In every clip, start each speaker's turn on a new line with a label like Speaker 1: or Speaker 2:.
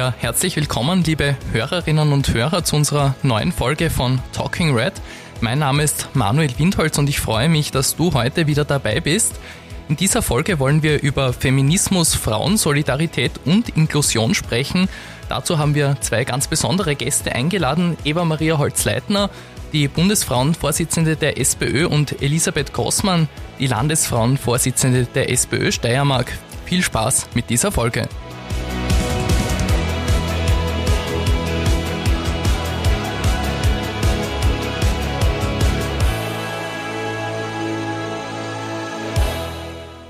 Speaker 1: Ja, herzlich willkommen, liebe Hörerinnen und Hörer, zu unserer neuen Folge von Talking Red. Mein Name ist Manuel Windholz und ich freue mich, dass du heute wieder dabei bist. In dieser Folge wollen wir über Feminismus, Frauensolidarität und Inklusion sprechen. Dazu haben wir zwei ganz besondere Gäste eingeladen. Eva Maria Holz-Leitner, die Bundesfrauenvorsitzende der SPÖ und Elisabeth Grossmann, die Landesfrauenvorsitzende der SPÖ Steiermark. Viel Spaß mit dieser Folge.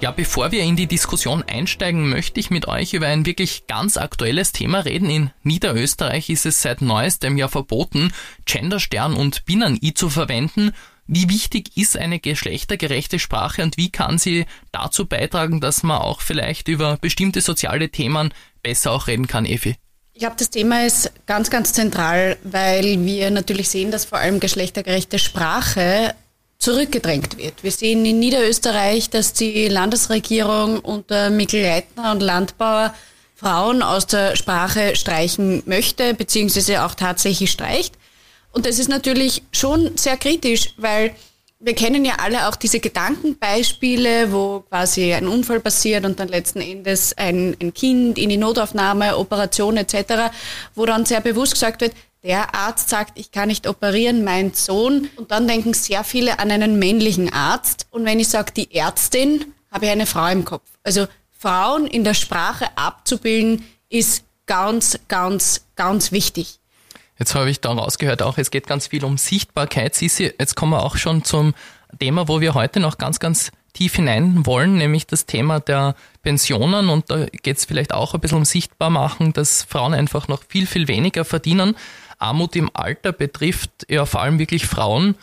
Speaker 1: Ja, bevor wir in die Diskussion einsteigen, möchte ich mit euch über ein wirklich ganz aktuelles Thema reden. In Niederösterreich ist es seit neuestem Jahr verboten, Genderstern und Binnen-I zu verwenden. Wie wichtig ist eine geschlechtergerechte Sprache und wie kann sie dazu beitragen, dass man auch vielleicht über bestimmte soziale Themen besser auch reden kann, Evi?
Speaker 2: Ich glaube, das Thema ist ganz, ganz zentral, weil wir natürlich sehen, dass vor allem geschlechtergerechte Sprache zurückgedrängt wird. Wir sehen in Niederösterreich, dass die Landesregierung unter Mikkel Leitner und Landbauer Frauen aus der Sprache streichen möchte, beziehungsweise auch tatsächlich streicht. Und das ist natürlich schon sehr kritisch, weil wir kennen ja alle auch diese Gedankenbeispiele, wo quasi ein Unfall passiert und dann letzten Endes ein, ein Kind in die Notaufnahme, Operation etc., wo dann sehr bewusst gesagt wird, der Arzt sagt, ich kann nicht operieren, mein Sohn. Und dann denken sehr viele an einen männlichen Arzt. Und wenn ich sage, die Ärztin, habe ich eine Frau im Kopf. Also Frauen in der Sprache abzubilden, ist ganz, ganz, ganz wichtig.
Speaker 1: Jetzt habe ich da rausgehört auch, es geht ganz viel um Sichtbarkeit. Sisi, jetzt kommen wir auch schon zum Thema, wo wir heute noch ganz, ganz tief hinein wollen, nämlich das Thema der Pensionen. Und da geht es vielleicht auch ein bisschen um sichtbar machen, dass Frauen einfach noch viel, viel weniger verdienen. Armut im Alter betrifft ja vor allem wirklich Frauen.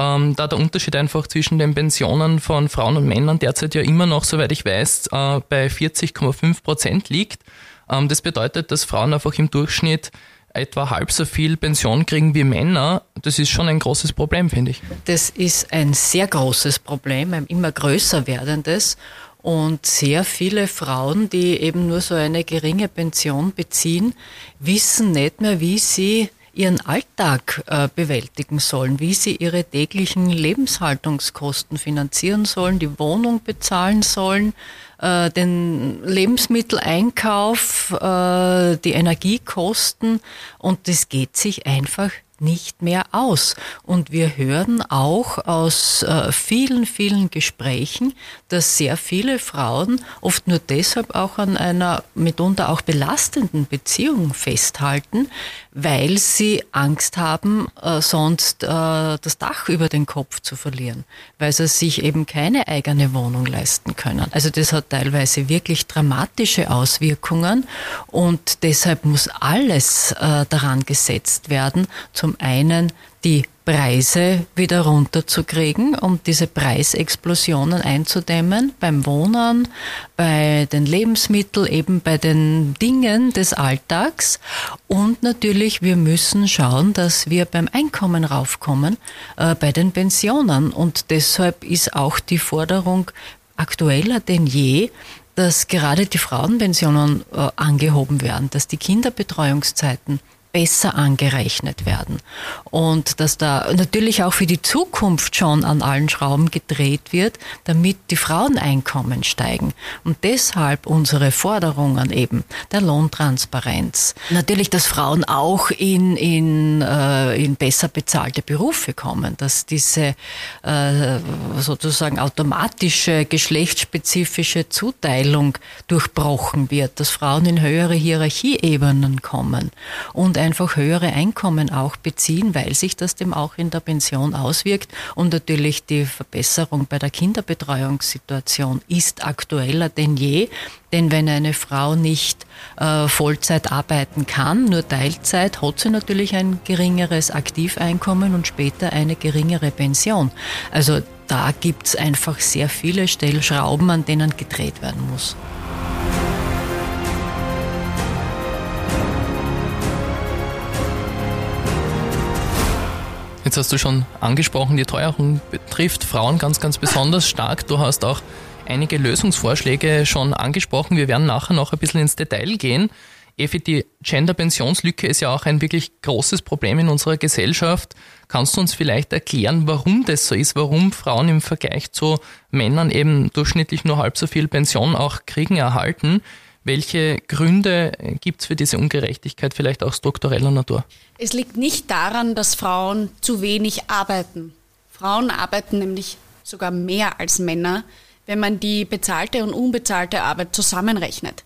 Speaker 1: Ähm, da der Unterschied einfach zwischen den Pensionen von Frauen und Männern derzeit ja immer noch, soweit ich weiß, äh, bei 40,5 Prozent liegt. Ähm, das bedeutet, dass Frauen einfach im Durchschnitt etwa halb so viel Pension kriegen wie Männer. Das ist schon ein großes Problem, finde ich.
Speaker 3: Das ist ein sehr großes Problem, ein immer größer werdendes. Und sehr viele Frauen, die eben nur so eine geringe Pension beziehen, wissen nicht mehr, wie sie ihren Alltag äh, bewältigen sollen, wie sie ihre täglichen Lebenshaltungskosten finanzieren sollen, die Wohnung bezahlen sollen, äh, den Lebensmitteleinkauf, äh, die Energiekosten. Und das geht sich einfach nicht mehr aus. Und wir hören auch aus äh, vielen, vielen Gesprächen, dass sehr viele Frauen oft nur deshalb auch an einer mitunter auch belastenden Beziehung festhalten, weil sie Angst haben, äh, sonst äh, das Dach über den Kopf zu verlieren, weil sie sich eben keine eigene Wohnung leisten können. Also das hat teilweise wirklich dramatische Auswirkungen und deshalb muss alles äh, daran gesetzt werden, zum einen die Preise wieder runterzukriegen, um diese Preisexplosionen einzudämmen beim Wohnen, bei den Lebensmitteln, eben bei den Dingen des Alltags. Und natürlich, wir müssen schauen, dass wir beim Einkommen raufkommen, äh, bei den Pensionen. Und deshalb ist auch die Forderung aktueller denn je, dass gerade die Frauenpensionen äh, angehoben werden, dass die Kinderbetreuungszeiten besser angerechnet werden. Und dass da natürlich auch für die Zukunft schon an allen Schrauben gedreht wird, damit die Fraueneinkommen steigen. Und deshalb unsere Forderungen eben der Lohntransparenz. Natürlich, dass Frauen auch in, in, äh, in besser bezahlte Berufe kommen, dass diese äh, sozusagen automatische geschlechtsspezifische Zuteilung durchbrochen wird, dass Frauen in höhere Hierarchieebenen kommen und einfach höhere Einkommen auch beziehen, weil sich das dem auch in der Pension auswirkt. Und natürlich die Verbesserung bei der Kinderbetreuungssituation ist aktueller denn je. Denn wenn eine Frau nicht äh, Vollzeit arbeiten kann, nur Teilzeit, hat sie natürlich ein geringeres Aktiveinkommen und später eine geringere Pension. Also da gibt es einfach sehr viele Stellschrauben, an denen gedreht werden muss.
Speaker 1: Jetzt hast du schon angesprochen, die Teuerung betrifft Frauen ganz, ganz besonders stark. Du hast auch einige Lösungsvorschläge schon angesprochen. Wir werden nachher noch ein bisschen ins Detail gehen. Evi, die Gender-Pensionslücke ist ja auch ein wirklich großes Problem in unserer Gesellschaft. Kannst du uns vielleicht erklären, warum das so ist, warum Frauen im Vergleich zu Männern eben durchschnittlich nur halb so viel Pension auch kriegen, erhalten? Welche Gründe gibt es für diese Ungerechtigkeit, vielleicht auch struktureller Natur?
Speaker 2: Es liegt nicht daran, dass Frauen zu wenig arbeiten. Frauen arbeiten nämlich sogar mehr als Männer, wenn man die bezahlte und unbezahlte Arbeit zusammenrechnet.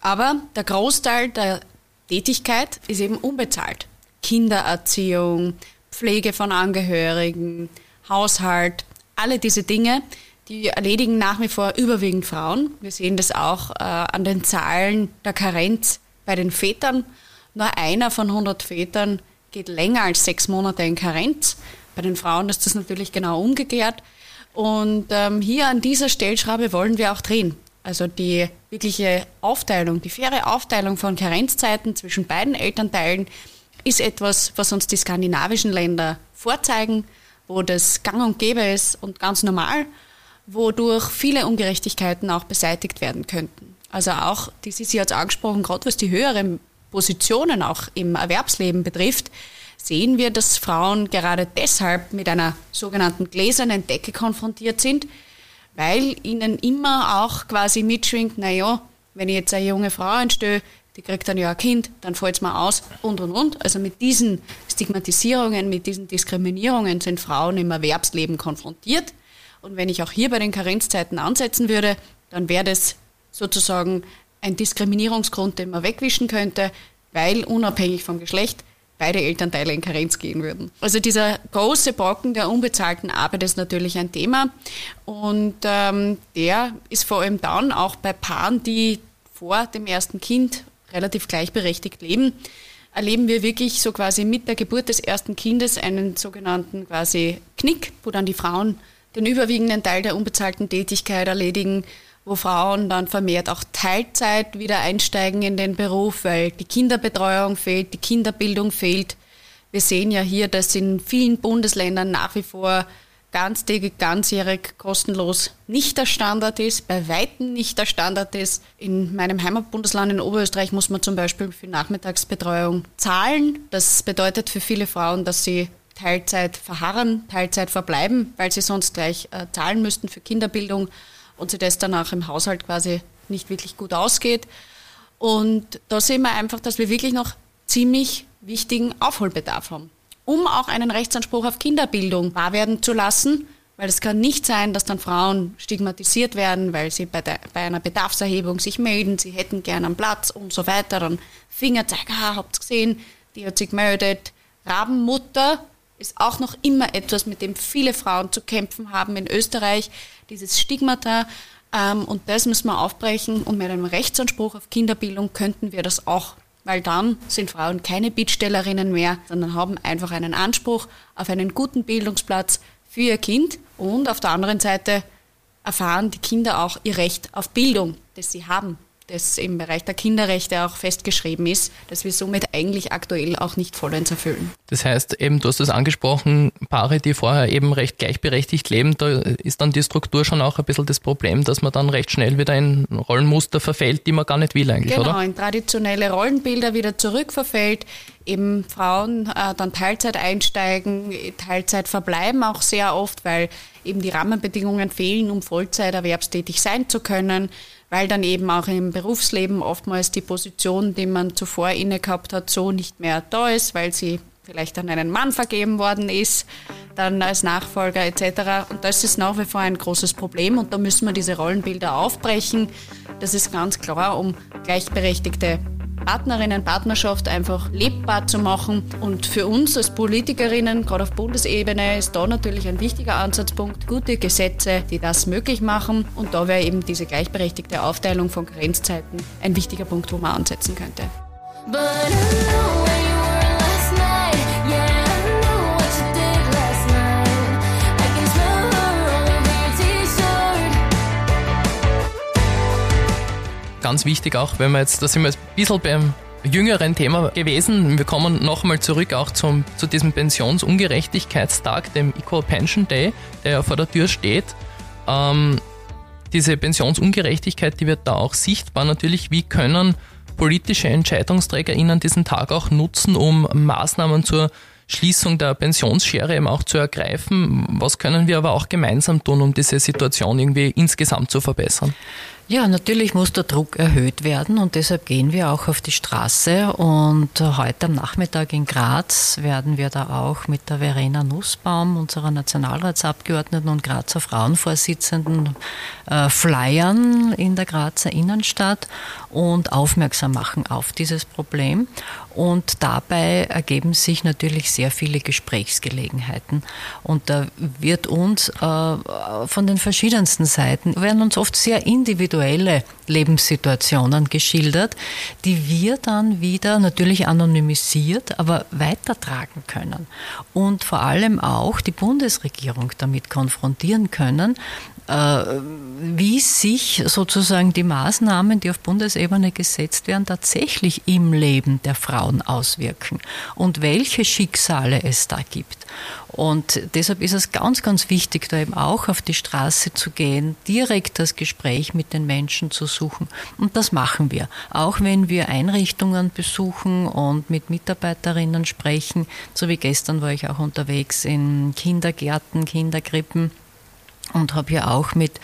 Speaker 2: Aber der Großteil der Tätigkeit ist eben unbezahlt. Kindererziehung, Pflege von Angehörigen, Haushalt, alle diese Dinge, die erledigen nach wie vor überwiegend Frauen. Wir sehen das auch äh, an den Zahlen der Karenz bei den Vätern. Nur einer von 100 Vätern geht länger als sechs Monate in Karenz. Bei den Frauen ist das natürlich genau umgekehrt. Und ähm, hier an dieser Stellschraube wollen wir auch drehen. Also die wirkliche Aufteilung, die faire Aufteilung von Karenzzeiten zwischen beiden Elternteilen ist etwas, was uns die skandinavischen Länder vorzeigen, wo das gang und gäbe ist und ganz normal, wodurch viele Ungerechtigkeiten auch beseitigt werden könnten. Also auch, die Sisi hat es angesprochen, gerade was die höheren Positionen auch im Erwerbsleben betrifft, sehen wir, dass Frauen gerade deshalb mit einer sogenannten gläsernen Decke konfrontiert sind, weil ihnen immer auch quasi mitschwingt, naja, wenn ich jetzt eine junge Frau einstelle, die kriegt dann ja ein Kind, dann fällt es mir aus und und und. Also mit diesen Stigmatisierungen, mit diesen Diskriminierungen sind Frauen im Erwerbsleben konfrontiert. Und wenn ich auch hier bei den Karenzzeiten ansetzen würde, dann wäre das sozusagen ein Diskriminierungsgrund, den man wegwischen könnte, weil unabhängig vom Geschlecht beide Elternteile in Karenz gehen würden. Also dieser große Brocken der unbezahlten Arbeit ist natürlich ein Thema und ähm, der ist vor allem dann auch bei Paaren, die vor dem ersten Kind relativ gleichberechtigt leben, erleben wir wirklich so quasi mit der Geburt des ersten Kindes einen sogenannten quasi Knick, wo dann die Frauen den überwiegenden Teil der unbezahlten Tätigkeit erledigen wo Frauen dann vermehrt auch Teilzeit wieder einsteigen in den Beruf, weil die Kinderbetreuung fehlt, die Kinderbildung fehlt. Wir sehen ja hier, dass in vielen Bundesländern nach wie vor ganztägig, ganzjährig kostenlos nicht der Standard ist, bei Weitem nicht der Standard ist. In meinem Heimatbundesland in Oberösterreich muss man zum Beispiel für Nachmittagsbetreuung zahlen. Das bedeutet für viele Frauen, dass sie Teilzeit verharren, Teilzeit verbleiben, weil sie sonst gleich äh, zahlen müssten für Kinderbildung und sich das danach im Haushalt quasi nicht wirklich gut ausgeht. Und da sehen wir einfach, dass wir wirklich noch ziemlich wichtigen Aufholbedarf haben, um auch einen Rechtsanspruch auf Kinderbildung wahr werden zu lassen, weil es kann nicht sein, dass dann Frauen stigmatisiert werden, weil sie bei, der, bei einer Bedarfserhebung sich melden, sie hätten gern einen Platz und so weiter, dann Finger zeigen, ah, habt gesehen, die hat sich gemeldet. Rabenmutter ist auch noch immer etwas, mit dem viele Frauen zu kämpfen haben in Österreich, dieses Stigmata. Ähm, und das müssen wir aufbrechen und mit einem Rechtsanspruch auf Kinderbildung könnten wir das auch. Weil dann sind Frauen keine Bittstellerinnen mehr, sondern haben einfach einen Anspruch auf einen guten Bildungsplatz für ihr Kind. Und auf der anderen Seite erfahren die Kinder auch ihr Recht auf Bildung, das sie haben das im Bereich der Kinderrechte auch festgeschrieben ist, dass wir somit eigentlich aktuell auch nicht vollends erfüllen.
Speaker 1: Das heißt, eben, du hast es angesprochen, Paare, die vorher eben recht gleichberechtigt leben, da ist dann die Struktur schon auch ein bisschen das Problem, dass man dann recht schnell wieder in Rollenmuster verfällt, die man gar nicht will eigentlich,
Speaker 2: genau,
Speaker 1: oder?
Speaker 2: Genau, in traditionelle Rollenbilder wieder zurückverfällt, eben Frauen äh, dann Teilzeit einsteigen, Teilzeit verbleiben auch sehr oft, weil eben die Rahmenbedingungen fehlen, um Vollzeit erwerbstätig sein zu können weil dann eben auch im Berufsleben oftmals die Position, die man zuvor inne gehabt hat, so nicht mehr da ist, weil sie vielleicht an einen Mann vergeben worden ist, dann als Nachfolger etc. Und das ist nach wie vor ein großes Problem und da müssen wir diese Rollenbilder aufbrechen. Das ist ganz klar, um gleichberechtigte Partnerinnen, Partnerschaft einfach lebbar zu machen. Und für uns als Politikerinnen, gerade auf Bundesebene, ist da natürlich ein wichtiger Ansatzpunkt, gute Gesetze, die das möglich machen. Und da wäre eben diese gleichberechtigte Aufteilung von Grenzzeiten ein wichtiger Punkt, wo man ansetzen könnte.
Speaker 1: Ganz wichtig auch, wenn wir jetzt, da sind wir jetzt ein bisschen beim jüngeren Thema gewesen. Wir kommen nochmal zurück auch zum, zu diesem Pensionsungerechtigkeitstag, dem Equal Pension Day, der ja vor der Tür steht. Ähm, diese Pensionsungerechtigkeit, die wird da auch sichtbar natürlich. Wie können politische EntscheidungsträgerInnen diesen Tag auch nutzen, um Maßnahmen zur Schließung der Pensionsschere eben auch zu ergreifen. Was können wir aber auch gemeinsam tun, um diese Situation irgendwie insgesamt zu verbessern?
Speaker 3: Ja, natürlich muss der Druck erhöht werden und deshalb gehen wir auch auf die Straße. Und heute am Nachmittag in Graz werden wir da auch mit der Verena Nussbaum, unserer Nationalratsabgeordneten und Grazer Frauenvorsitzenden, äh, flyern in der Grazer Innenstadt und aufmerksam machen auf dieses Problem. Und dabei ergeben sich natürlich sehr viele Gesprächsgelegenheiten. Und da wird uns äh, von den verschiedensten Seiten, werden uns oft sehr individuelle Lebenssituationen geschildert, die wir dann wieder natürlich anonymisiert, aber weitertragen können. Und vor allem auch die Bundesregierung damit konfrontieren können, äh, wie sich sozusagen die Maßnahmen, die auf Bundesebene gesetzt werden, tatsächlich im Leben der Frauen auswirken und welche Schicksale es da gibt. Und deshalb ist es ganz, ganz wichtig, da eben auch auf die Straße zu gehen, direkt das Gespräch mit den Menschen zu suchen. Und das machen wir. Auch wenn wir Einrichtungen besuchen und mit Mitarbeiterinnen sprechen, so wie gestern war ich auch unterwegs in Kindergärten, Kinderkrippen und habe hier auch mit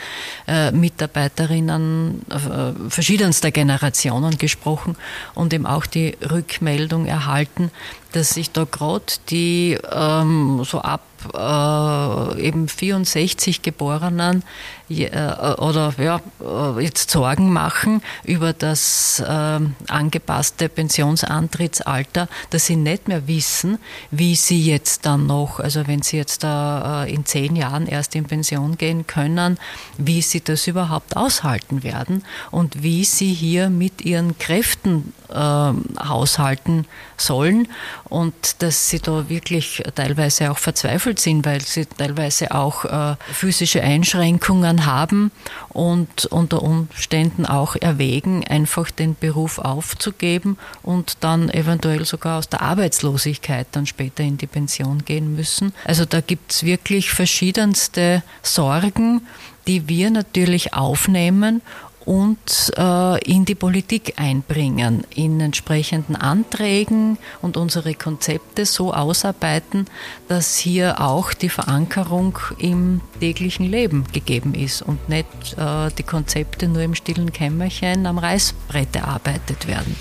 Speaker 3: äh, Mitarbeiterinnen äh, verschiedenster Generationen gesprochen und eben auch die Rückmeldung erhalten, dass sich da gerade die ähm, so ab äh, eben 64 Geborenen äh, oder ja, äh, jetzt Sorgen machen über das äh, angepasste Pensionsantrittsalter, dass sie nicht mehr wissen, wie sie jetzt dann noch, also wenn sie jetzt äh, in zehn Jahren erst in Pension gehen können, wie sie das überhaupt aushalten werden und wie sie hier mit ihren Kräften äh, haushalten sollen und dass sie da wirklich teilweise auch verzweifelt sind, weil sie teilweise auch äh, physische Einschränkungen haben und unter Umständen auch erwägen, einfach den Beruf aufzugeben und dann eventuell sogar aus der Arbeitslosigkeit dann später in die Pension gehen müssen. Also da gibt es wirklich verschiedenste Sorgen, die wir natürlich aufnehmen und äh, in die Politik einbringen, in entsprechenden Anträgen und unsere Konzepte so ausarbeiten, dass hier auch die Verankerung im täglichen Leben gegeben ist und nicht äh, die Konzepte nur im stillen Kämmerchen am Reißbrett erarbeitet werden.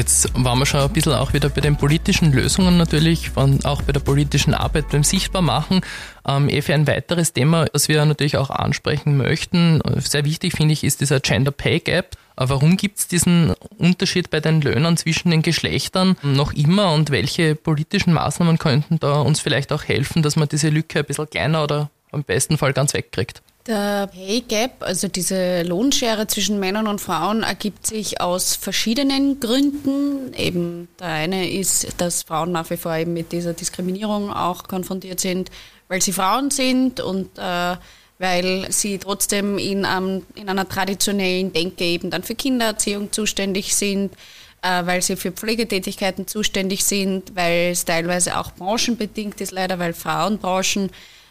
Speaker 1: Jetzt waren wir schon ein bisschen auch wieder bei den politischen Lösungen natürlich, auch bei der politischen Arbeit beim Sichtbarmachen. Ähm, eh für ein weiteres Thema, das wir natürlich auch ansprechen möchten, sehr wichtig finde ich, ist dieser Gender Pay Gap. Äh, warum gibt es diesen Unterschied bei den Löhnen zwischen den Geschlechtern noch immer und welche politischen Maßnahmen könnten da uns vielleicht auch helfen, dass man diese Lücke ein bisschen kleiner oder im besten Fall ganz wegkriegt?
Speaker 2: Der Pay Gap, also diese Lohnschere zwischen Männern und Frauen, ergibt sich aus verschiedenen Gründen. Eben der eine ist, dass Frauen nach wie vor eben mit dieser Diskriminierung auch konfrontiert sind, weil sie Frauen sind und äh, weil sie trotzdem in, ähm, in einer traditionellen Denke eben dann für Kindererziehung zuständig sind, äh, weil sie für Pflegetätigkeiten zuständig sind, weil es teilweise auch branchenbedingt ist, leider weil Frauenbranchen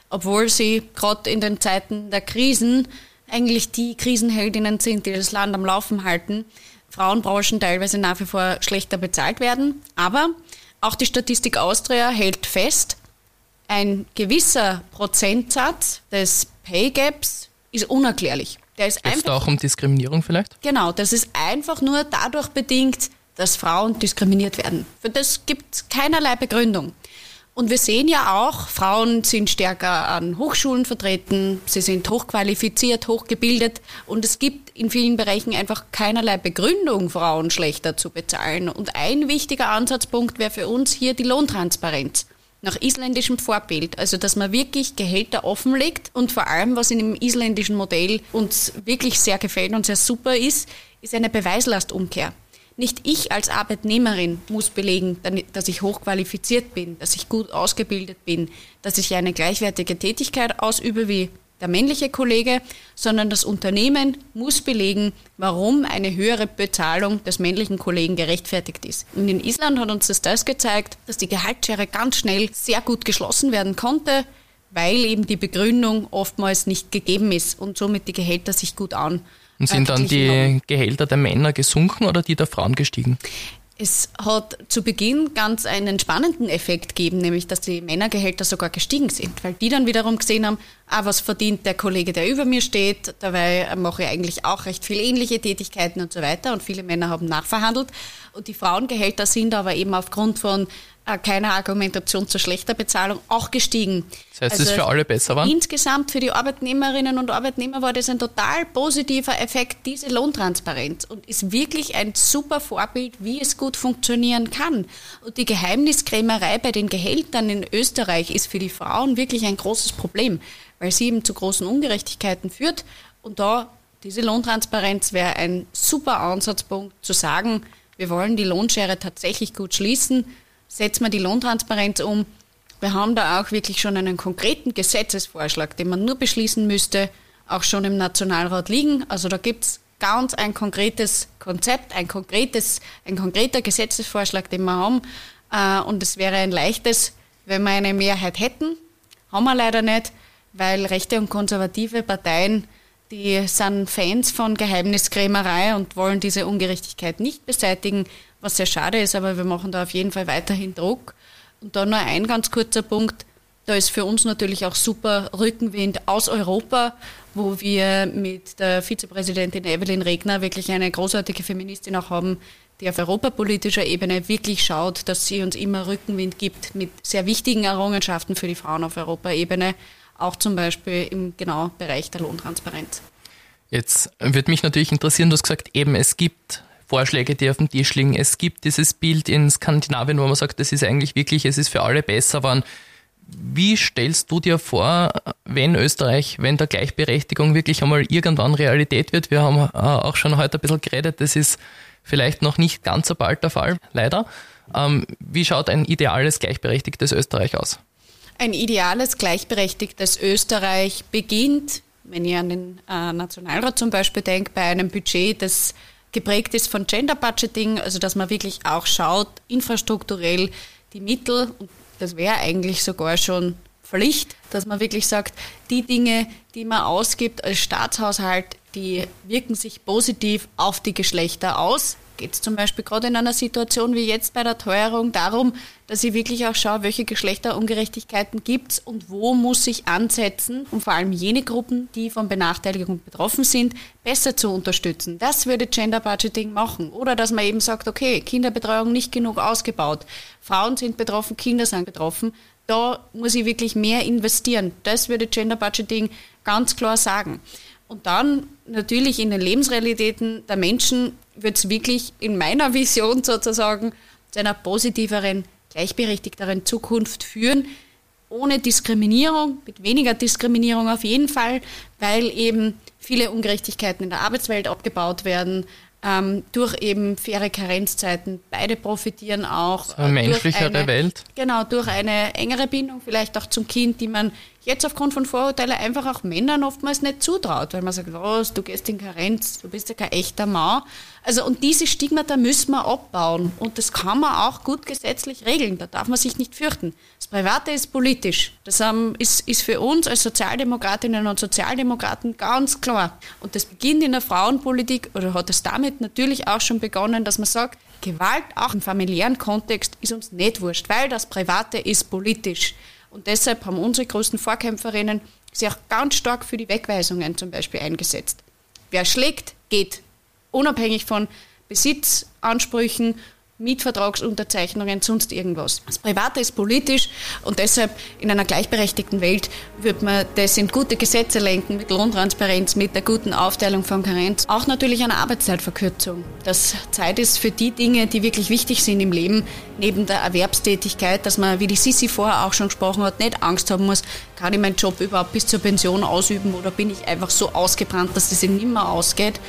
Speaker 2: obwohl sie gerade in den Zeiten der Krisen eigentlich die Krisenheldinnen sind, die das Land am Laufen halten, Frauenbranchen teilweise nach wie vor schlechter bezahlt werden. Aber auch die Statistik Austria hält fest, ein gewisser Prozentsatz des Pay Gaps ist unerklärlich.
Speaker 1: Der ist Geht einfach, auch um Diskriminierung vielleicht?
Speaker 2: Genau, das ist einfach nur dadurch bedingt, dass Frauen diskriminiert werden. Für das gibt es keinerlei Begründung. Und wir sehen ja auch, Frauen sind stärker an Hochschulen vertreten, sie sind hochqualifiziert, hochgebildet und es gibt in vielen Bereichen einfach keinerlei Begründung, Frauen schlechter zu bezahlen. Und ein wichtiger Ansatzpunkt wäre für uns hier die Lohntransparenz nach isländischem Vorbild. Also, dass man wirklich Gehälter offenlegt und vor allem, was in dem isländischen Modell uns wirklich sehr gefällt und sehr super ist, ist eine Beweislastumkehr. Nicht ich als Arbeitnehmerin muss belegen, dass ich hochqualifiziert bin, dass ich gut ausgebildet bin, dass ich eine gleichwertige Tätigkeit ausübe wie der männliche Kollege, sondern das Unternehmen muss belegen, warum eine höhere Bezahlung des männlichen Kollegen gerechtfertigt ist. Und in Island hat uns das, das gezeigt, dass die Gehaltsschere ganz schnell sehr gut geschlossen werden konnte, weil eben die Begründung oftmals nicht gegeben ist und somit die Gehälter sich gut an.
Speaker 1: Und sind dann die Gehälter der Männer gesunken oder die der Frauen gestiegen?
Speaker 2: Es hat zu Beginn ganz einen spannenden Effekt gegeben, nämlich dass die Männergehälter sogar gestiegen sind, weil die dann wiederum gesehen haben, ah, was verdient der Kollege, der über mir steht, dabei mache ich eigentlich auch recht viele ähnliche Tätigkeiten und so weiter und viele Männer haben nachverhandelt und die Frauengehälter sind aber eben aufgrund von keine Argumentation zur schlechter Bezahlung auch gestiegen.
Speaker 1: Das heißt, also es ist für alle besser war?
Speaker 2: Insgesamt für die Arbeitnehmerinnen und Arbeitnehmer war das ein total positiver Effekt, diese Lohntransparenz und ist wirklich ein super Vorbild, wie es gut funktionieren kann. Und die Geheimniskrämerei bei den Gehältern in Österreich ist für die Frauen wirklich ein großes Problem, weil sie eben zu großen Ungerechtigkeiten führt und da diese Lohntransparenz wäre ein super Ansatzpunkt zu sagen, wir wollen die Lohnschere tatsächlich gut schließen setzen wir die Lohntransparenz um. Wir haben da auch wirklich schon einen konkreten Gesetzesvorschlag, den man nur beschließen müsste, auch schon im Nationalrat liegen. Also da gibt es ganz ein konkretes Konzept, ein, konkretes, ein konkreter Gesetzesvorschlag, den wir haben. Äh, und es wäre ein leichtes, wenn wir eine Mehrheit hätten. Haben wir leider nicht, weil rechte und konservative Parteien, die sind Fans von Geheimniskrämerei und wollen diese Ungerechtigkeit nicht beseitigen was sehr schade ist, aber wir machen da auf jeden Fall weiterhin Druck. Und dann nur ein ganz kurzer Punkt. Da ist für uns natürlich auch super Rückenwind aus Europa, wo wir mit der Vizepräsidentin Evelyn Regner wirklich eine großartige Feministin auch haben, die auf europapolitischer Ebene wirklich schaut, dass sie uns immer Rückenwind gibt mit sehr wichtigen Errungenschaften für die Frauen auf Europaebene, auch zum Beispiel im genau Bereich der Lohntransparenz.
Speaker 1: Jetzt würde mich natürlich interessieren, du hast gesagt, eben es gibt Vorschläge, die auf dem Tisch liegen. Es gibt dieses Bild in Skandinavien, wo man sagt, das ist eigentlich wirklich, es ist für alle besser geworden. Wie stellst du dir vor, wenn Österreich, wenn der Gleichberechtigung wirklich einmal irgendwann Realität wird? Wir haben äh, auch schon heute ein bisschen geredet, das ist vielleicht noch nicht ganz so bald der Fall, leider. Ähm, wie schaut ein ideales gleichberechtigtes Österreich aus?
Speaker 2: Ein ideales gleichberechtigtes Österreich beginnt, wenn ich an den äh, Nationalrat zum Beispiel denke, bei einem Budget, das geprägt ist von Gender Budgeting, also dass man wirklich auch schaut, infrastrukturell die Mittel, und das wäre eigentlich sogar schon Pflicht, dass man wirklich sagt, die Dinge, die man ausgibt als Staatshaushalt, die wirken sich positiv auf die Geschlechter aus geht es zum Beispiel gerade in einer Situation wie jetzt bei der Teuerung darum, dass ich wirklich auch schaue, welche Geschlechterungerechtigkeiten gibt es und wo muss ich ansetzen, um vor allem jene Gruppen, die von Benachteiligung betroffen sind, besser zu unterstützen. Das würde Gender Budgeting machen. Oder dass man eben sagt, okay, Kinderbetreuung nicht genug ausgebaut, Frauen sind betroffen, Kinder sind betroffen. Da muss ich wirklich mehr investieren. Das würde Gender Budgeting ganz klar sagen. Und dann natürlich in den Lebensrealitäten der Menschen wird es wirklich in meiner Vision sozusagen zu einer positiveren, gleichberechtigteren Zukunft führen, ohne Diskriminierung, mit weniger Diskriminierung auf jeden Fall, weil eben viele Ungerechtigkeiten in der Arbeitswelt abgebaut werden, ähm, durch eben faire Karenzzeiten. Beide profitieren auch.
Speaker 1: So eine menschlichere Welt.
Speaker 2: Genau, durch eine engere Bindung vielleicht auch zum Kind, die man jetzt aufgrund von Vorurteilen einfach auch Männern oftmals nicht zutraut, weil man sagt, was, du gehst in Karenz, du bist ja kein echter Mann. Also und diese Stigmata müssen wir abbauen und das kann man auch gut gesetzlich regeln, da darf man sich nicht fürchten. Das Private ist politisch, das ähm, ist, ist für uns als Sozialdemokratinnen und Sozialdemokraten ganz klar. Und das beginnt in der Frauenpolitik oder hat es damit natürlich auch schon begonnen, dass man sagt, Gewalt auch im familiären Kontext ist uns nicht wurscht, weil das Private ist politisch. Und deshalb haben unsere größten Vorkämpferinnen sich auch ganz stark für die Wegweisungen zum Beispiel eingesetzt. Wer schlägt, geht. Unabhängig von Besitzansprüchen Mietvertragsunterzeichnungen, sonst irgendwas. Das Private ist politisch und deshalb in einer gleichberechtigten Welt wird man das in gute Gesetze lenken, mit Lohntransparenz, mit der guten Aufteilung von Karenz. Auch natürlich eine Arbeitszeitverkürzung. Dass Zeit ist für die Dinge, die wirklich wichtig sind im Leben, neben der Erwerbstätigkeit, dass man, wie die Sissi vorher auch schon gesprochen hat, nicht Angst haben muss, kann ich meinen Job überhaupt bis zur Pension ausüben oder bin ich einfach so ausgebrannt, dass es ihm nimmer ausgeht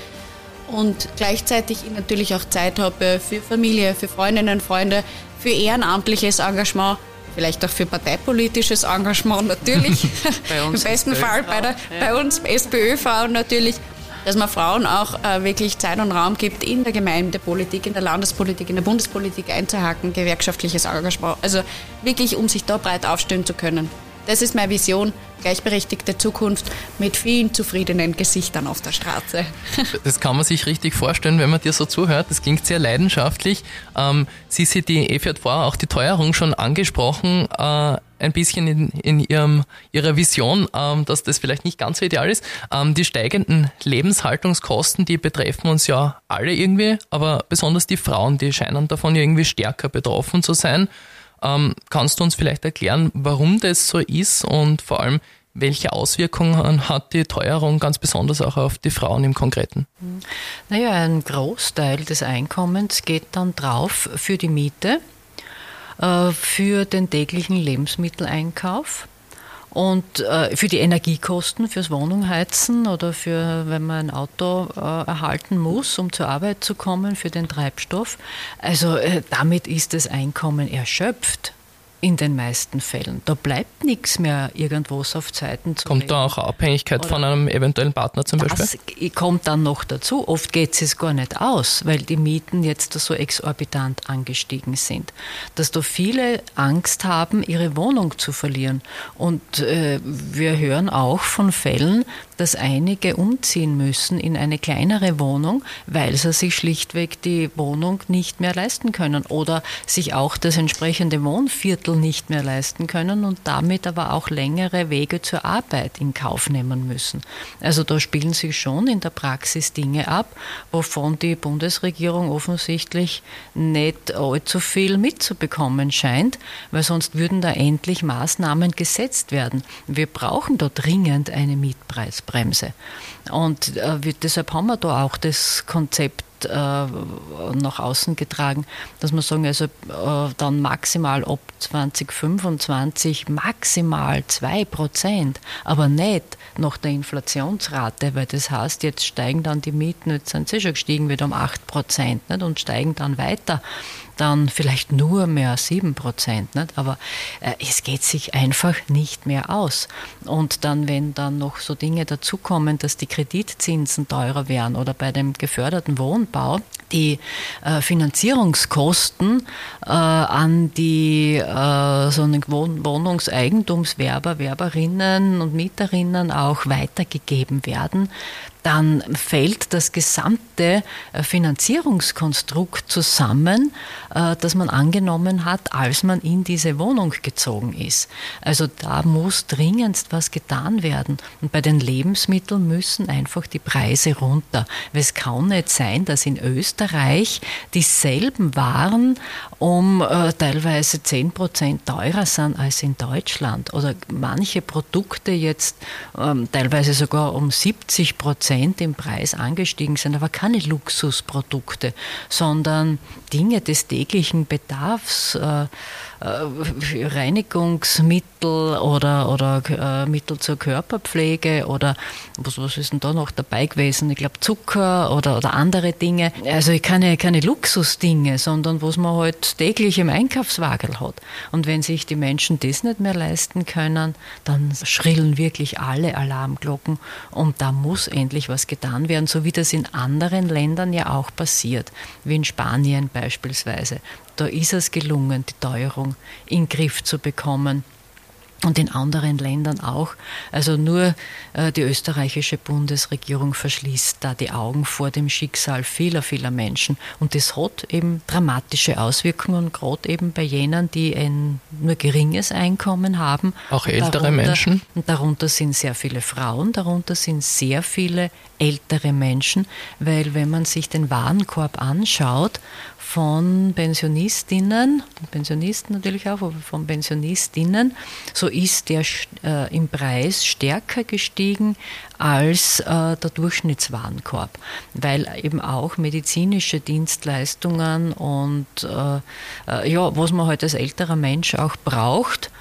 Speaker 2: und gleichzeitig natürlich auch Zeit habe für Familie, für Freundinnen, Freunde, für ehrenamtliches Engagement, vielleicht auch für parteipolitisches Engagement natürlich. Im besten Fall bei, der, bei uns SPÖ-Frauen natürlich dass man Frauen auch äh, wirklich Zeit und Raum gibt, in der Gemeindepolitik, in der Landespolitik, in der Bundespolitik einzuhaken, gewerkschaftliches Engagement. Also wirklich, um sich da breit aufstellen zu können. Das ist meine Vision, gleichberechtigte Zukunft mit vielen zufriedenen Gesichtern auf der Straße.
Speaker 1: Das kann man sich richtig vorstellen, wenn man dir so zuhört. Das klingt sehr leidenschaftlich. Ähm, Sisi, die Evi hat vorher auch die Teuerung schon angesprochen, äh, ein bisschen in, in ihrem, ihrer Vision, ähm, dass das vielleicht nicht ganz so ideal ist. Ähm, die steigenden Lebenshaltungskosten, die betreffen uns ja alle irgendwie, aber besonders die Frauen, die scheinen davon irgendwie stärker betroffen zu sein. Ähm, kannst du uns vielleicht erklären, warum das so ist und vor allem, welche Auswirkungen hat die Teuerung ganz besonders auch auf die Frauen im Konkreten?
Speaker 3: Naja, ein Großteil des Einkommens geht dann drauf für die Miete, äh, für den täglichen Lebensmitteleinkauf und äh, für die Energiekosten, fürs Wohnungheizen oder für, wenn man ein Auto äh, erhalten muss, um zur Arbeit zu kommen, für den Treibstoff. Also äh, damit ist das Einkommen erschöpft in den meisten Fällen. Da bleibt nichts mehr irgendwo auf Zeiten
Speaker 1: zu Kommt da auch Abhängigkeit Oder von einem eventuellen Partner zum Beispiel?
Speaker 3: Das kommt dann noch dazu. Oft geht es gar nicht aus, weil die Mieten jetzt so exorbitant angestiegen sind. Dass da viele Angst haben, ihre Wohnung zu verlieren. Und äh, wir hören auch von Fällen, dass einige umziehen müssen in eine kleinere Wohnung, weil sie sich schlichtweg die Wohnung nicht mehr leisten können oder sich auch das entsprechende Wohnviertel nicht mehr leisten können und damit aber auch längere Wege zur Arbeit in Kauf nehmen müssen. Also da spielen sich schon in der Praxis Dinge ab, wovon die Bundesregierung offensichtlich nicht allzu viel mitzubekommen scheint, weil sonst würden da endlich Maßnahmen gesetzt werden. Wir brauchen da dringend eine Mietpreisbremse. Notbremse. Und äh, deshalb haben wir da auch das Konzept äh, nach außen getragen, dass wir sagen, also äh, dann maximal ab 2025 maximal 2 Prozent, aber nicht nach der Inflationsrate, weil das heißt, jetzt steigen dann die Mieten, jetzt sind sie schon gestiegen wieder um 8 Prozent und steigen dann weiter dann vielleicht nur mehr 7 Prozent. Aber äh, es geht sich einfach nicht mehr aus. Und dann, wenn dann noch so Dinge dazukommen, dass die Kreditzinsen teurer werden oder bei dem geförderten Wohnbau die äh, Finanzierungskosten äh, an die äh, so Wohnungseigentumswerber, Werberinnen und Mieterinnen auch weitergegeben werden, dann fällt das gesamte äh, Finanzierungskonstrukt zusammen, äh, das man angenommen hat, als man in diese Wohnung gezogen ist. Also da muss dringendst was getan werden. Und bei den Lebensmitteln müssen einfach die Preise runter. Es kann nicht sein, dass in Österreich dieselben Waren um äh, teilweise 10 Prozent teurer sind als in Deutschland. Oder manche Produkte jetzt ähm, teilweise sogar um 70 Prozent im Preis angestiegen sind, aber keine Luxusprodukte, sondern Dinge des täglichen Bedarfs. Äh, Reinigungsmittel oder, oder äh, Mittel zur Körperpflege oder was, was ist denn da noch dabei gewesen? Ich glaube Zucker oder, oder andere Dinge. Also keine, keine Luxusdinge, sondern was man halt täglich im Einkaufswagel hat. Und wenn sich die Menschen das nicht mehr leisten können, dann schrillen wirklich alle Alarmglocken und da muss endlich was getan werden, so wie das in anderen Ländern ja auch passiert, wie in Spanien beispielsweise da ist es gelungen, die Teuerung in den Griff zu bekommen und in anderen Ländern auch. Also nur äh, die österreichische Bundesregierung verschließt da die Augen vor dem Schicksal vieler, vieler Menschen. Und das hat eben dramatische Auswirkungen, gerade eben bei jenen, die ein nur geringes Einkommen haben.
Speaker 1: Auch ältere darunter, Menschen?
Speaker 3: Und darunter sind sehr viele Frauen, darunter sind sehr viele ältere Menschen, weil wenn man sich den Warenkorb anschaut, von Pensionistinnen, Pensionisten natürlich auch, aber von Pensionistinnen, so ist der äh, im Preis stärker gestiegen als äh, der Durchschnittswarenkorb, weil eben auch medizinische Dienstleistungen und äh, äh ja, was man heute halt als älterer Mensch auch braucht,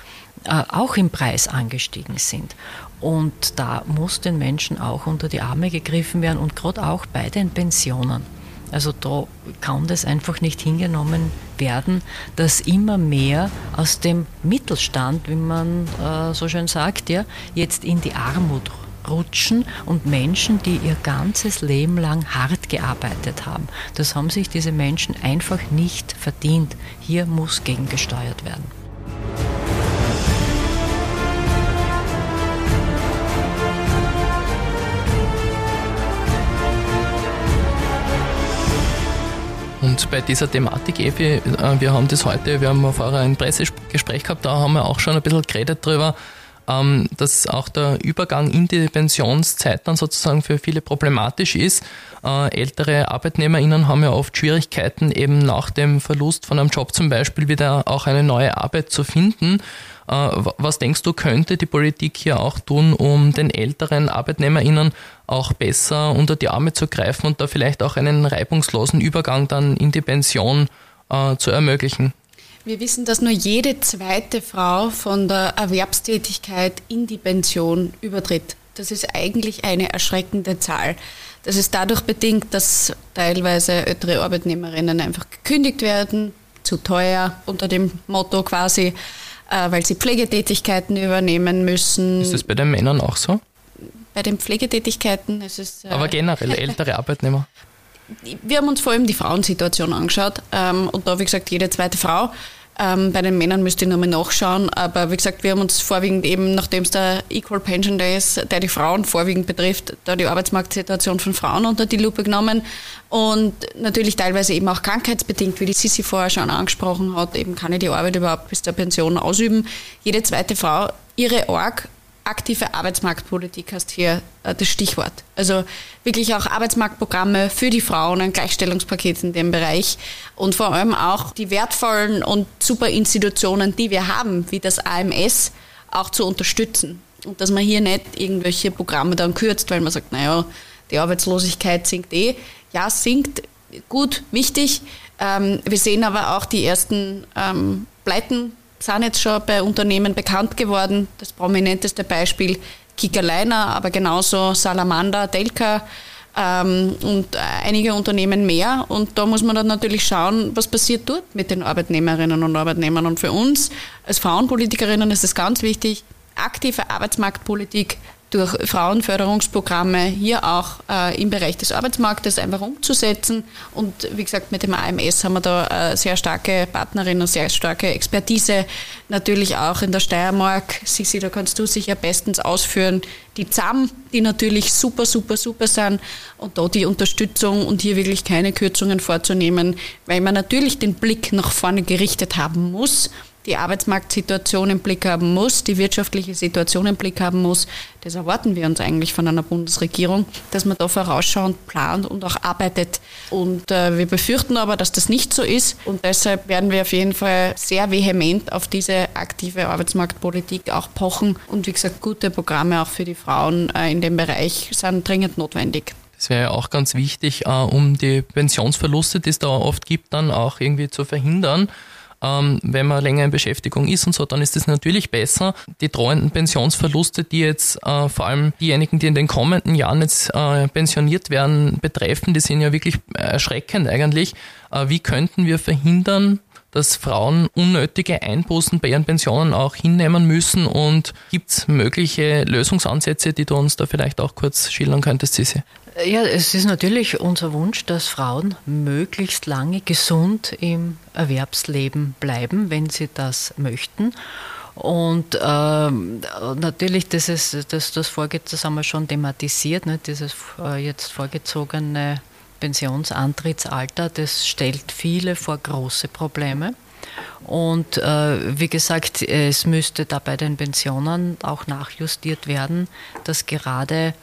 Speaker 3: äh, auch im Preis angestiegen sind. Und da muss den Menschen auch unter die Arme gegriffen werden und gerade auch bei den Pensionen. Also da kann das einfach nicht hingenommen werden, dass immer mehr aus dem Mittelstand, wie man äh, so schön sagt, ja, jetzt in die Armut rutschen und Menschen, die ihr ganzes Leben lang hart gearbeitet haben. Das haben sich diese Menschen einfach nicht verdient. Hier muss gegengesteuert werden.
Speaker 1: Und bei dieser Thematik, Evi, äh, wir haben das heute, wir haben vorher ein Pressegespräch gehabt, da haben wir auch schon ein bisschen geredet drüber, ähm, dass auch der Übergang in die Pensionszeit dann sozusagen für viele problematisch ist. Äh, ältere ArbeitnehmerInnen haben ja oft Schwierigkeiten, eben nach dem Verlust von einem Job zum Beispiel wieder auch eine neue Arbeit zu finden. Äh, was denkst du, könnte die Politik hier auch tun, um den älteren ArbeitnehmerInnen auch besser unter die Arme zu greifen und da vielleicht auch einen reibungslosen Übergang dann in die Pension äh, zu ermöglichen?
Speaker 2: Wir wissen, dass nur jede zweite Frau von der Erwerbstätigkeit in die Pension übertritt. Das ist eigentlich eine erschreckende Zahl. Das ist dadurch bedingt, dass teilweise ältere Arbeitnehmerinnen einfach gekündigt werden, zu teuer unter dem Motto quasi, äh, weil sie Pflegetätigkeiten übernehmen müssen.
Speaker 1: Ist das bei den Männern auch so?
Speaker 2: Bei den Pflegetätigkeiten ist es.
Speaker 1: Äh, Aber generell ältere Arbeitnehmer?
Speaker 2: Wir haben uns vor allem die Frauensituation angeschaut ähm, und da, wie gesagt, jede zweite Frau. Ähm, bei den Männern müsste ich nochmal nachschauen, aber wie gesagt, wir haben uns vorwiegend eben, nachdem es der Equal Pension Day ist, der die Frauen vorwiegend betrifft, da die Arbeitsmarktsituation von Frauen unter die Lupe genommen und natürlich teilweise eben auch krankheitsbedingt, wie die Sissi vorher schon angesprochen hat, eben kann ich die Arbeit überhaupt bis zur Pension ausüben. Jede zweite Frau, ihre Org aktive Arbeitsmarktpolitik heißt hier äh, das Stichwort. Also wirklich auch Arbeitsmarktprogramme für die Frauen, ein Gleichstellungspaket in dem Bereich und vor allem auch die wertvollen und super Institutionen, die wir haben, wie das AMS, auch zu unterstützen. Und dass man hier nicht irgendwelche Programme dann kürzt, weil man sagt, naja, die Arbeitslosigkeit sinkt eh. Ja, sinkt, gut, wichtig. Ähm, wir sehen aber auch die ersten ähm, Pleiten sind jetzt schon bei Unternehmen bekannt geworden. Das prominenteste Beispiel Kickerliner, aber genauso Salamander, Delka ähm, und einige Unternehmen mehr. Und da muss man dann natürlich schauen, was passiert dort mit den Arbeitnehmerinnen und Arbeitnehmern. Und für uns als Frauenpolitikerinnen ist es ganz wichtig, aktive Arbeitsmarktpolitik durch Frauenförderungsprogramme hier auch äh, im Bereich des Arbeitsmarktes einfach umzusetzen. Und wie gesagt, mit dem AMS haben wir da äh, sehr starke Partnerinnen, sehr starke Expertise. Natürlich auch in der Steiermark. Sisi, da kannst du sicher bestens ausführen. Die ZAM, die natürlich super, super, super sind. Und da die Unterstützung und hier wirklich keine Kürzungen vorzunehmen, weil man natürlich den Blick nach vorne gerichtet haben muss die Arbeitsmarktsituation im Blick haben muss, die wirtschaftliche Situation im Blick haben muss. Das erwarten wir uns eigentlich von einer Bundesregierung, dass man da vorausschauend plant und auch arbeitet. Und äh, wir befürchten aber, dass das nicht so ist. Und deshalb werden wir auf jeden Fall sehr vehement auf diese aktive Arbeitsmarktpolitik auch pochen. Und wie gesagt, gute Programme auch für die Frauen äh, in dem Bereich sind dringend notwendig.
Speaker 1: Das wäre ja auch ganz wichtig, äh, um die Pensionsverluste, die es da oft gibt, dann auch irgendwie zu verhindern. Ähm, wenn man länger in Beschäftigung ist und so, dann ist es natürlich besser. Die drohenden Pensionsverluste, die jetzt äh, vor allem diejenigen, die in den kommenden Jahren jetzt äh, pensioniert werden, betreffen, die sind ja wirklich erschreckend eigentlich. Äh, wie könnten wir verhindern, dass Frauen unnötige Einbußen bei ihren Pensionen auch hinnehmen müssen und gibt es mögliche Lösungsansätze, die du uns da vielleicht auch kurz schildern könntest, Sissi?
Speaker 3: Ja, es ist natürlich unser Wunsch, dass Frauen möglichst lange gesund im Erwerbsleben bleiben, wenn sie das möchten. Und ähm, natürlich, das, ist, das, das, vorgeht, das haben wir schon thematisiert, ne, dieses äh, jetzt vorgezogene Pensionsantrittsalter, das stellt viele vor große Probleme. Und äh, wie gesagt, es müsste da bei den Pensionen auch nachjustiert werden, dass gerade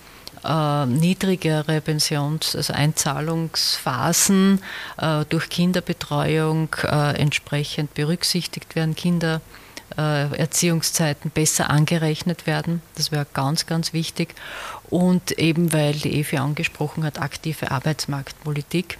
Speaker 3: äh, niedrigere Pensions-, also Einzahlungsphasen äh, durch Kinderbetreuung äh, entsprechend berücksichtigt werden, Kindererziehungszeiten besser angerechnet werden. Das wäre ganz, ganz wichtig. Und eben, weil die EFI angesprochen hat, aktive Arbeitsmarktpolitik.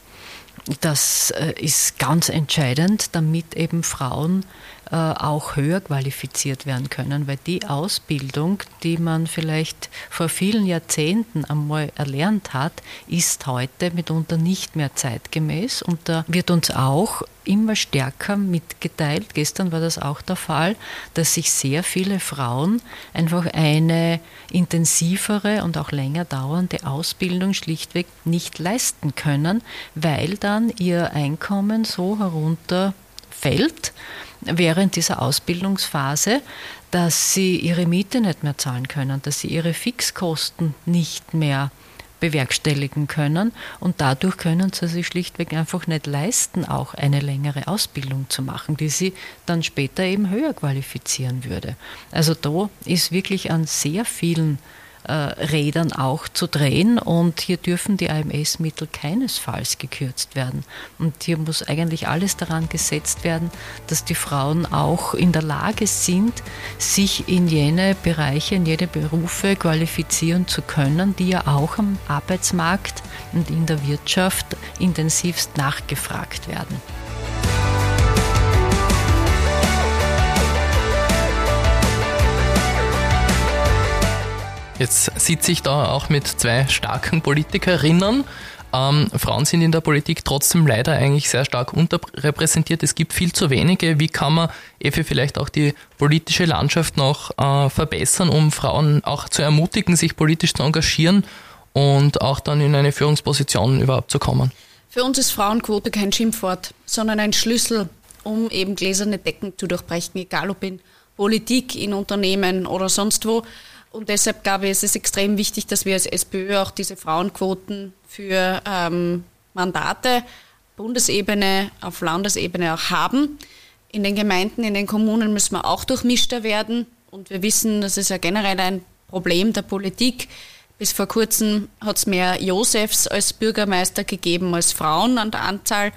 Speaker 3: Das ist ganz entscheidend, damit eben Frauen äh, auch höher qualifiziert werden können, weil die Ausbildung, die man vielleicht vor vielen Jahrzehnten einmal erlernt hat, ist heute mitunter nicht mehr zeitgemäß. Und da wird uns auch immer stärker mitgeteilt, gestern war das auch der Fall, dass sich sehr viele Frauen einfach eine intensivere und auch länger dauernde Ausbildung schlichtweg nicht leisten können, weil dann ihr Einkommen so herunterfällt während dieser Ausbildungsphase, dass sie ihre Miete nicht mehr zahlen können, dass sie ihre Fixkosten nicht mehr bewerkstelligen können und dadurch können sie sich schlichtweg einfach nicht leisten, auch eine längere Ausbildung zu machen, die sie dann später eben höher qualifizieren würde. Also da ist wirklich an sehr vielen Rädern auch zu drehen und hier dürfen die AMS-Mittel keinesfalls gekürzt werden. Und hier muss eigentlich alles daran gesetzt werden, dass die Frauen auch in der Lage sind, sich in jene Bereiche, in jene Berufe qualifizieren zu können, die ja auch am Arbeitsmarkt und in der Wirtschaft intensivst nachgefragt werden.
Speaker 1: Jetzt sitze ich da auch mit zwei starken Politikerinnen. Ähm, Frauen sind in der Politik trotzdem leider eigentlich sehr stark unterrepräsentiert. Es gibt viel zu wenige. Wie kann man Efe vielleicht auch die politische Landschaft noch äh, verbessern, um Frauen auch zu ermutigen, sich politisch zu engagieren und auch dann in eine Führungsposition überhaupt zu kommen?
Speaker 2: Für uns ist Frauenquote kein Schimpfwort, sondern ein Schlüssel, um eben gläserne Decken zu durchbrechen, egal ob in Politik, in Unternehmen oder sonst wo. Und deshalb glaube ich, ist es extrem wichtig, dass wir als SPÖ auch diese Frauenquoten für ähm, Mandate Bundesebene, auf Landesebene auch haben. In den Gemeinden, in den Kommunen müssen wir auch durchmischter werden. Und wir wissen, das ist ja generell ein Problem der Politik. Bis vor kurzem hat es mehr Josefs als Bürgermeister gegeben als Frauen an der Anzahl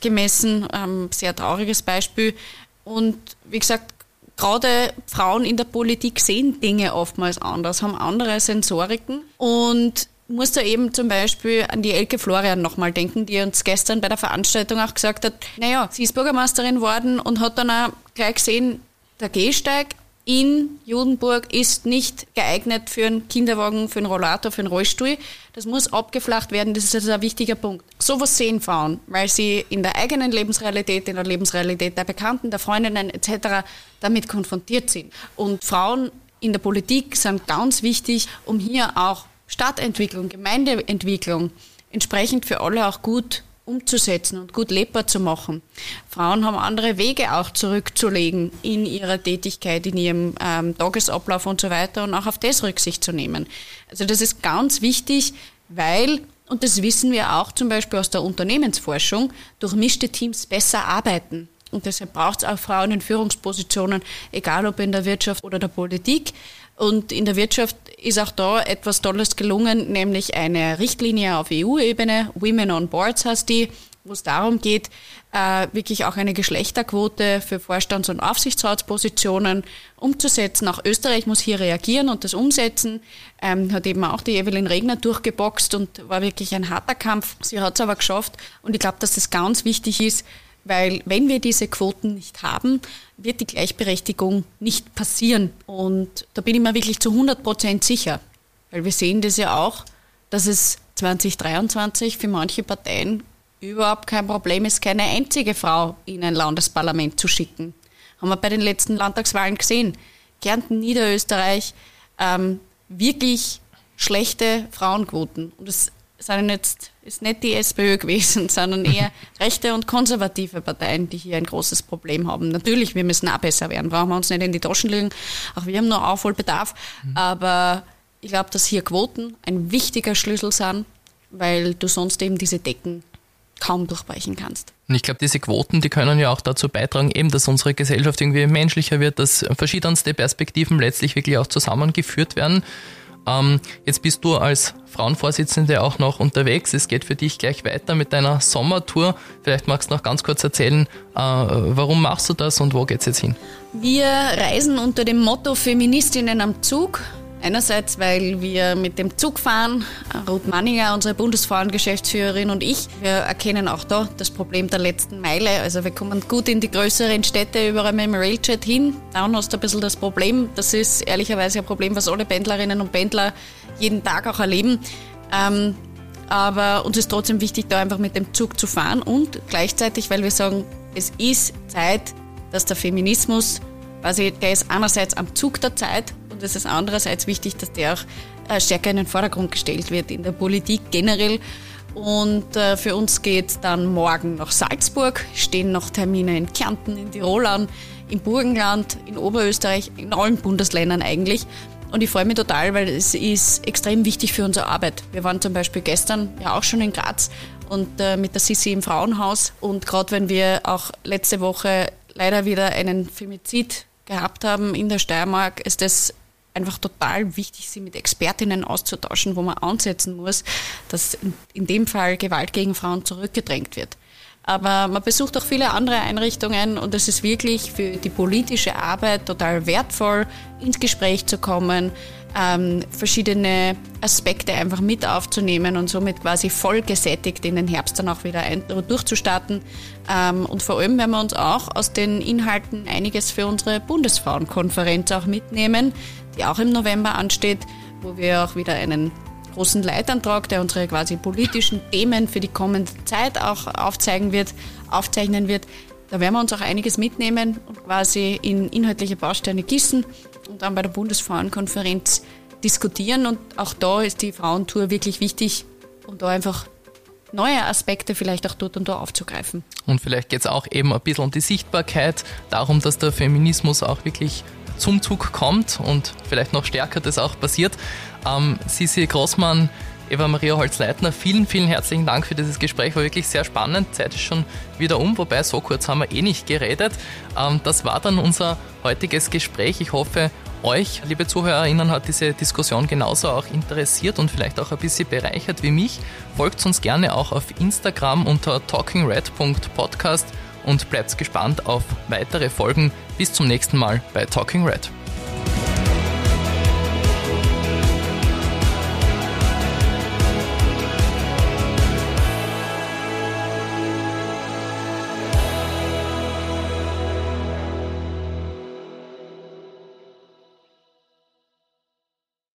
Speaker 2: gemessen. Ähm, sehr trauriges Beispiel. Und wie gesagt, gerade Frauen in der Politik sehen Dinge oftmals anders, haben andere Sensoriken und muss da eben zum Beispiel an die Elke Florian nochmal denken, die uns gestern bei der Veranstaltung auch gesagt hat, naja, sie ist Bürgermeisterin worden und hat dann auch gleich gesehen, der Gehsteig in Judenburg ist nicht geeignet für einen Kinderwagen, für einen Rollator, für einen Rollstuhl. Das muss abgeflacht werden, das ist also ein wichtiger Punkt. Sowas sehen Frauen, weil sie in der eigenen Lebensrealität, in der Lebensrealität der Bekannten, der Freundinnen etc. damit konfrontiert sind. Und Frauen in der Politik sind ganz wichtig, um hier auch Stadtentwicklung, Gemeindeentwicklung entsprechend für alle auch gut umzusetzen und gut lebbar zu machen. Frauen haben andere Wege auch zurückzulegen in ihrer Tätigkeit, in ihrem ähm, Tagesablauf und so weiter und auch auf das Rücksicht zu nehmen. Also das ist ganz wichtig, weil, und das wissen wir auch zum Beispiel aus der Unternehmensforschung, durchmischte Teams besser arbeiten. Und deshalb braucht es auch Frauen in Führungspositionen, egal ob in der Wirtschaft oder der Politik. Und in der Wirtschaft ist auch da etwas Tolles gelungen, nämlich eine Richtlinie auf EU-Ebene, Women on Boards heißt die, wo es darum geht, äh, wirklich auch eine Geschlechterquote für Vorstands- und Aufsichtsratspositionen umzusetzen. Auch Österreich muss hier reagieren und das umsetzen. Ähm, hat eben auch die Evelyn Regner durchgeboxt und war wirklich ein harter Kampf. Sie hat es aber geschafft und ich glaube, dass das ganz wichtig ist, weil wenn wir diese Quoten nicht haben, wird die Gleichberechtigung nicht passieren. Und da bin ich mir wirklich zu 100 Prozent sicher. Weil wir sehen das ja auch, dass es 2023 für manche Parteien überhaupt kein Problem ist, keine einzige Frau in ein Landesparlament zu schicken. Haben wir bei den letzten Landtagswahlen gesehen. Kärnten, Niederösterreich, ähm, wirklich schlechte Frauenquoten. Und das sind jetzt, ist nicht die SPÖ gewesen, sondern eher rechte und konservative Parteien, die hier ein großes Problem haben. Natürlich, wir müssen auch besser werden, brauchen wir uns nicht in die Taschen legen. Auch wir haben noch Aufholbedarf. Mhm. Aber ich glaube, dass hier Quoten ein wichtiger Schlüssel sind, weil du sonst eben diese Decken kaum durchbrechen kannst.
Speaker 1: Und ich glaube, diese Quoten, die können ja auch dazu beitragen, eben, dass unsere Gesellschaft irgendwie menschlicher wird, dass verschiedenste Perspektiven letztlich wirklich auch zusammengeführt werden. Ähm, jetzt bist du als Frauenvorsitzende auch noch unterwegs. Es geht für dich gleich weiter mit deiner Sommertour. Vielleicht magst du noch ganz kurz erzählen, äh, warum machst du das und wo geht's jetzt hin?
Speaker 2: Wir reisen unter dem Motto Feministinnen am Zug. Einerseits, weil wir mit dem Zug fahren. Ruth Manninger, unsere Bundesfrauengeschäftsführerin und ich, wir erkennen auch da das Problem der letzten Meile. Also wir kommen gut in die größeren Städte über ein Railjet hin. Dann hast du ein bisschen das Problem. Das ist ehrlicherweise ein Problem, was alle Pendlerinnen und Pendler jeden Tag auch erleben. Ähm, aber uns ist trotzdem wichtig, da einfach mit dem Zug zu fahren und gleichzeitig, weil wir sagen, es ist Zeit, dass der Feminismus, quasi, der ist einerseits am Zug der Zeit es ist andererseits wichtig, dass der auch äh, stärker in den Vordergrund gestellt wird in der Politik generell. Und äh, für uns geht dann morgen nach Salzburg, stehen noch Termine in Kärnten, in Tirol an, im Burgenland, in Oberösterreich, in allen Bundesländern eigentlich. Und ich freue mich total, weil es ist extrem wichtig für unsere Arbeit. Wir waren zum Beispiel gestern ja auch schon in Graz und äh, mit der Sissi im Frauenhaus. Und gerade wenn wir auch letzte Woche leider wieder einen Femizid gehabt haben in der Steiermark, ist das einfach total wichtig, sie mit Expertinnen auszutauschen, wo man ansetzen muss, dass in dem Fall Gewalt gegen Frauen zurückgedrängt wird. Aber man besucht auch viele andere Einrichtungen und es ist wirklich für die politische Arbeit total wertvoll, ins Gespräch zu kommen, ähm, verschiedene Aspekte einfach mit aufzunehmen und somit quasi voll gesättigt in den Herbst dann auch wieder ein, durchzustarten. Ähm, und vor allem werden wir uns auch aus den Inhalten einiges für unsere Bundesfrauenkonferenz auch mitnehmen, die auch im November ansteht, wo wir auch wieder einen großen Leitantrag, der unsere quasi politischen Themen für die kommende Zeit auch aufzeigen wird, aufzeichnen wird. Da werden wir uns auch einiges mitnehmen und quasi in inhaltliche Bausteine gießen und dann bei der Bundesfrauenkonferenz diskutieren. Und auch da ist die Frauentour wirklich wichtig, um da einfach neue Aspekte vielleicht auch dort und da aufzugreifen.
Speaker 1: Und vielleicht geht es auch eben ein bisschen um die Sichtbarkeit, darum, dass der Feminismus auch wirklich zum Zug kommt und vielleicht noch stärker das auch passiert. Ähm, Sisi Grossmann, Eva Maria Holz-Leitner, vielen, vielen herzlichen Dank für dieses Gespräch. War wirklich sehr spannend. Zeit ist schon wieder um, wobei so kurz haben wir eh nicht geredet. Ähm, das war dann unser heutiges Gespräch. Ich hoffe, euch, liebe ZuhörerInnen, hat diese Diskussion genauso auch interessiert und vielleicht auch ein bisschen bereichert wie mich. Folgt uns gerne auch auf Instagram unter talkingred.podcast und bleibt gespannt auf weitere Folgen. Bis zum nächsten Mal bei Talking Red.